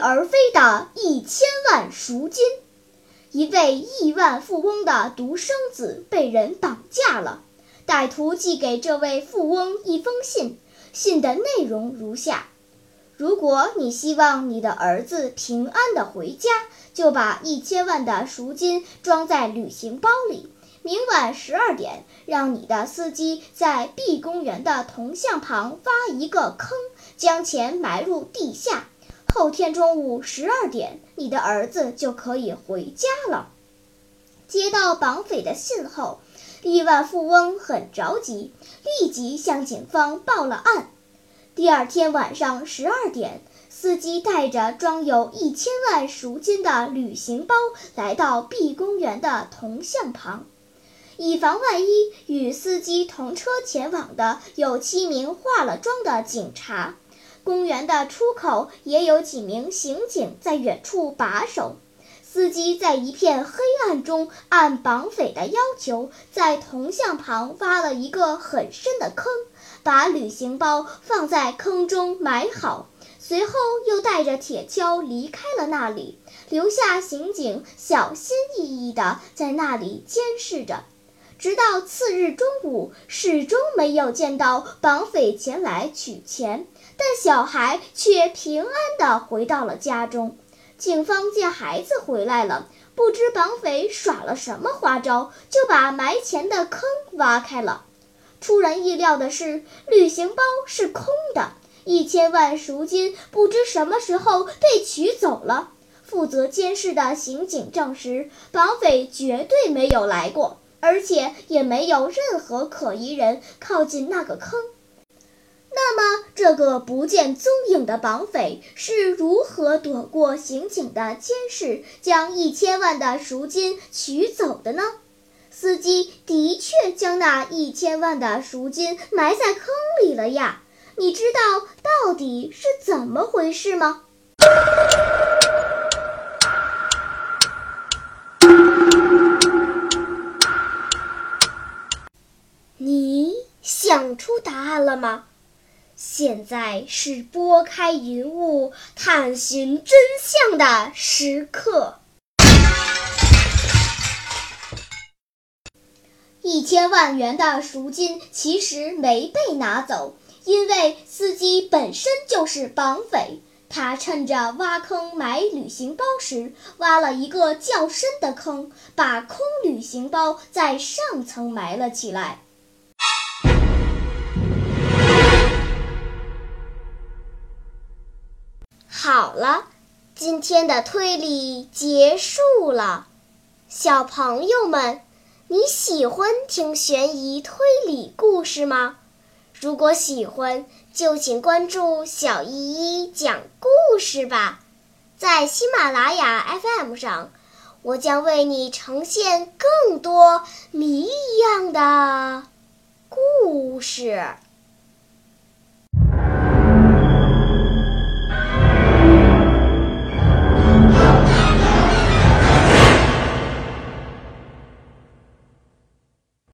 而飞的一千万赎金，一位亿万富翁的独生子被人绑架了。歹徒寄给这位富翁一封信，信的内容如下：如果你希望你的儿子平安的回家，就把一千万的赎金装在旅行包里。明晚十二点，让你的司机在 B 公园的铜像旁挖一个坑，将钱埋入地下。后天中午十二点，你的儿子就可以回家了。接到绑匪的信后，亿万富翁很着急，立即向警方报了案。第二天晚上十二点，司机带着装有一千万赎金的旅行包来到 B 公园的铜像旁。以防万一，与司机同车前往的有七名化了妆的警察。公园的出口也有几名刑警在远处把守。司机在一片黑暗中，按绑匪的要求，在铜像旁挖了一个很深的坑，把旅行包放在坑中埋好。随后又带着铁锹离开了那里，留下刑警小心翼翼地在那里监视着。直到次日中午，始终没有见到绑匪前来取钱，但小孩却平安地回到了家中。警方见孩子回来了，不知绑匪耍了什么花招，就把埋钱的坑挖开了。出人意料的是，旅行包是空的，一千万赎金不知什么时候被取走了。负责监视的刑警证实，绑匪绝对没有来过。而且也没有任何可疑人靠近那个坑。这个不见踪影的绑匪是如何躲过刑警的监视，将一千万的赎金取走的呢？司机的确将那一千万的赎金埋在坑里了呀！你知道到底是怎么回事吗？你想出答案了吗？现在是拨开云雾探寻真相的时刻。一千万元的赎金其实没被拿走，因为司机本身就是绑匪。他趁着挖坑埋旅行包时，挖了一个较深的坑，把空旅行包在上层埋了起来。好了，今天的推理结束了。小朋友们，你喜欢听悬疑推理故事吗？如果喜欢，就请关注小依依讲故事吧。在喜马拉雅 FM 上，我将为你呈现更多谜一样的故事。